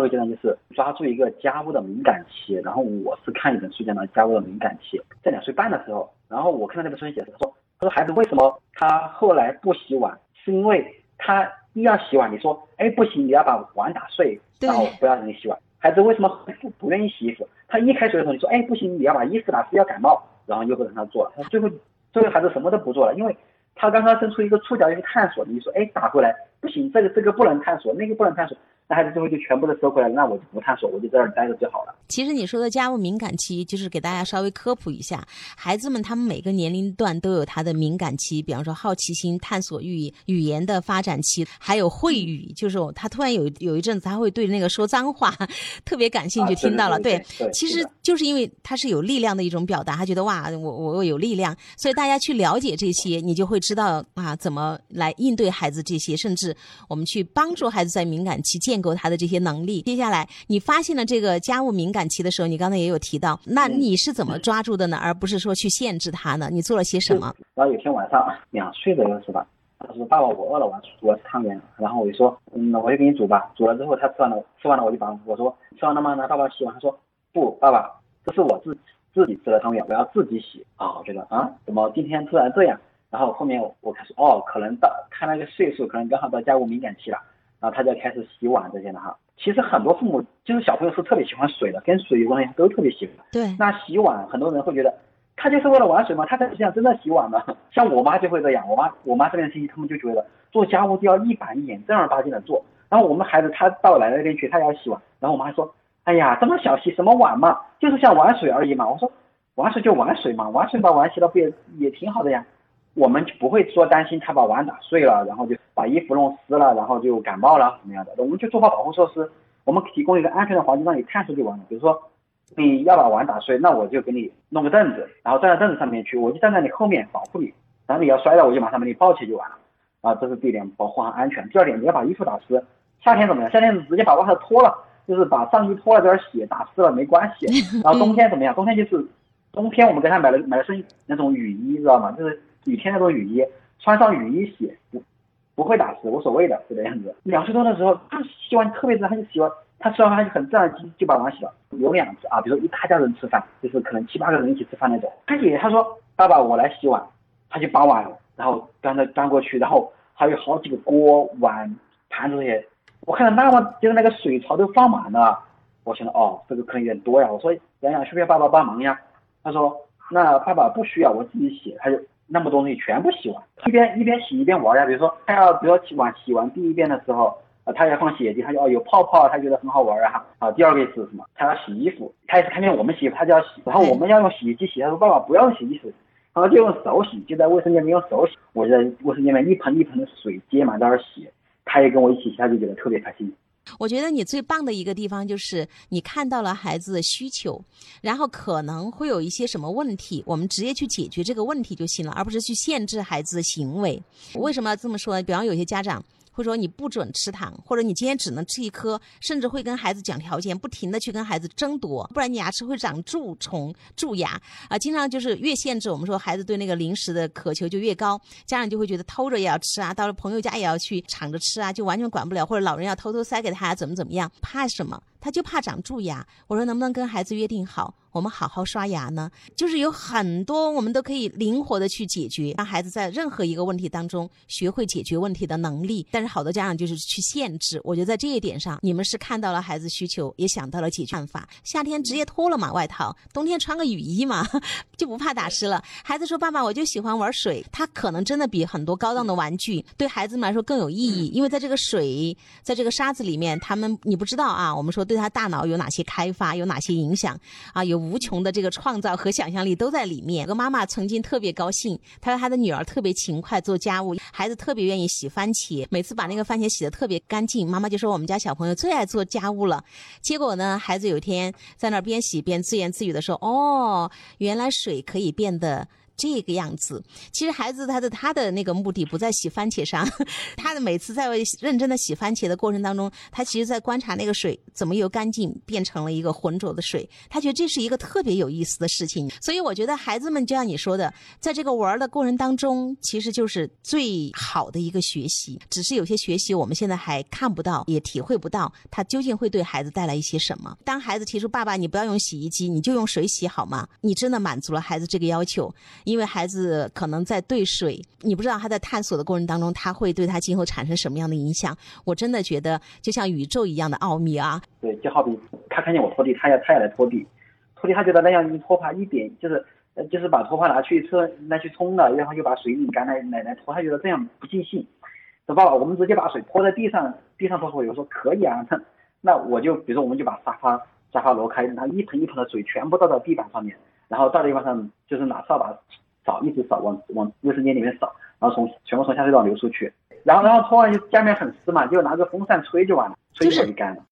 这个阶段就是抓住一个家务的敏感期。然后我是看一本书讲到《家务的敏感期》，在两岁半的时候，然后我看到那本书里解释，他说，他说孩子为什么他后来不洗碗，是因为他一要洗碗，你说，哎，不行，你要把碗打碎，然后不要让你洗碗。孩子为什么不不愿意洗衣服？他一开始的时候你说，哎，不行，你要把衣服打湿，要感冒，然后又不让他做了。他最后最后孩子什么都不做了，因为他刚刚伸出一个触角一个探索，你说，哎，打过来不行，这个这个不能探索，那个不能探索。那孩子最后就全部都收回来了，那我就不探索，我就在这儿待着就好了。其实你说的家务敏感期，就是给大家稍微科普一下，孩子们他们每个年龄段都有他的敏感期，比方说好奇心、探索欲、语言的发展期，还有会语，就是他突然有有一阵子他会对那个说脏话特别感兴趣，听到了，对，其实就是因为他是有力量的一种表达，他觉得哇，我我有力量，所以大家去了解这些，你就会知道啊，怎么来应对孩子这些，甚至我们去帮助孩子在敏感期建。构他的这些能力。接下来，你发现了这个家务敏感期的时候，你刚才也有提到，那你是怎么抓住的呢？而不是说去限制他呢？你做了些什么？然后有天晚上两岁左右是吧？他说：“爸爸，我饿了，我要我要吃汤圆。”然后我就说：“嗯，那我就给你煮吧。”煮了之后，他吃完了，吃完了我就把我说：“吃完了吗？”那爸爸洗碗。他说：“不，爸爸，这是我自自己吃的汤圆，我要自己洗。”啊，我觉得啊，怎么今天突然这样？然后后面我开始哦，可能到看那个岁数，可能刚好到家务敏感期了。然后他就开始洗碗这些了哈。其实很多父母就是小朋友是特别喜欢水的，跟水有关系都特别喜欢。对。那洗碗，很多人会觉得他就是为了玩水吗？他才不像真的洗碗呢。像我妈就会这样，我妈我妈这边亲戚他们就觉得做家务就要一板一眼、正儿八经的做。然后我们孩子他到奶奶那边去，他要洗碗，然后我妈说：“哎呀，这么小洗什么碗嘛？就是像玩水而已嘛。”我说：“玩水就玩水嘛，玩水把碗洗了不也也挺好的呀。”我们就不会说担心他把碗打碎了，然后就把衣服弄湿了，然后就感冒了怎么样的？我们就做好保护措施，我们提供一个安全的环境让你探索就完了。比如说你要把碗打碎，那我就给你弄个凳子，然后站在凳子上面去，我就站在你后面保护你。然后你要摔了，我就马上把你抱起就完了。啊，这是第一点，保护好安全。第二点，你要把衣服打湿。夏天怎么样？夏天直接把外套脱了，就是把上衣脱了，这点血打湿了没关系。然后冬天怎么样？冬天就是冬天我们给他买了买了身那种雨衣，知道吗？就是。雨天那种雨衣，穿上雨衣洗不不会打湿，无所谓的就，这样子。两岁多的时候，他洗碗特别自然，他就洗完，他吃完饭就很自然就就把碗洗了。有两次啊，比如说一大家人吃饭，就是可能七八个人一起吃饭那种。他姐他说爸爸我来洗碗，他就把碗然后端着端过去，然后还有好几个锅碗盘子这些，我看到那么就是那个水槽都放满了，我想到哦这个可能有点多呀，我说洋洋需不需要爸爸帮忙呀？他说那爸爸不需要，我自己洗，他就。那么多东西全部洗完，一边一边洗一边玩呀。比如说他要，比如说洗碗洗完第一遍的时候，呃，他要放洗衣机，他就哦有泡泡，他觉得很好玩啊。啊，第二个是什么？他要洗衣服，他也是看见我们洗，他就要洗。然后我们要用洗衣机洗，他说爸爸不要用洗衣机，然后就用手洗，就在卫生间里用手洗。我在卫生间里面一盆一盆的水接满在那儿洗，他也跟我一起洗，他就觉得特别开心。我觉得你最棒的一个地方就是你看到了孩子的需求，然后可能会有一些什么问题，我们直接去解决这个问题就行了，而不是去限制孩子的行为。为什么要这么说呢？比方有些家长。会说你不准吃糖，或者你今天只能吃一颗，甚至会跟孩子讲条件，不停的去跟孩子争夺，不然你牙齿会长蛀虫、蛀牙啊！经常就是越限制，我们说孩子对那个零食的渴求就越高，家长就会觉得偷着也要吃啊，到了朋友家也要去抢着吃啊，就完全管不了，或者老人要偷偷塞给他，怎么怎么样？怕什么？他就怕长蛀牙。我说能不能跟孩子约定好？我们好好刷牙呢，就是有很多我们都可以灵活的去解决，让孩子在任何一个问题当中学会解决问题的能力。但是好多家长就是去限制，我觉得在这一点上，你们是看到了孩子需求，也想到了解决办法。夏天直接脱了嘛外套，冬天穿个雨衣嘛，就不怕打湿了。孩子说：“爸爸，我就喜欢玩水。”他可能真的比很多高档的玩具对孩子们来说更有意义，因为在这个水，在这个沙子里面，他们你不知道啊，我们说对他大脑有哪些开发，有哪些影响啊？有。无穷的这个创造和想象力都在里面。有个妈妈曾经特别高兴，她说她的女儿特别勤快做家务，孩子特别愿意洗番茄，每次把那个番茄洗得特别干净。妈妈就说我们家小朋友最爱做家务了。结果呢，孩子有一天在那边洗边自言自语的说：“哦，原来水可以变得。”这个样子。其实孩子他的他的那个目的不在洗番茄上，他的每次在认真的洗番茄的过程当中，他其实在观察那个水怎么由干净变成了一个浑浊的水，他觉得这是一个特别有意思的事情。所以我觉得孩子们就像你说的，在这个玩的过程当中，其实就是最好的一个学习。只是有些学习我们现在还看不到，也体会不到，它究竟会对孩子带来一些什么。当孩子提出“爸爸，你不要用洗衣机，你就用水洗好吗？”你真的满足了孩子这个要求，因为孩子可能在对水，你不知道他在探索的过程当中，他会对他今后产生什么样的影响。我真的觉得就像宇宙一样的奥秘啊！对，就好比他看见我拖地，他要他要来拖地，拖地他觉得那样一拖把一点就是就是把拖把拿去车拿去冲了，然后又把水拧干来来来拖，他觉得这样不尽兴。说爸爸，我们直接把水泼在地上，地上拖拖。我说可以啊，那那我就比如说我们就把沙发沙发挪开，然后一盆一盆的水全部倒到地板上面，然后到地方上就是拿扫把扫，一直扫往往卫生间里面扫，然后从全部从下水道流出去，然后然后拖完就下面很湿嘛，就拿个风扇吹就完了，吹就干了。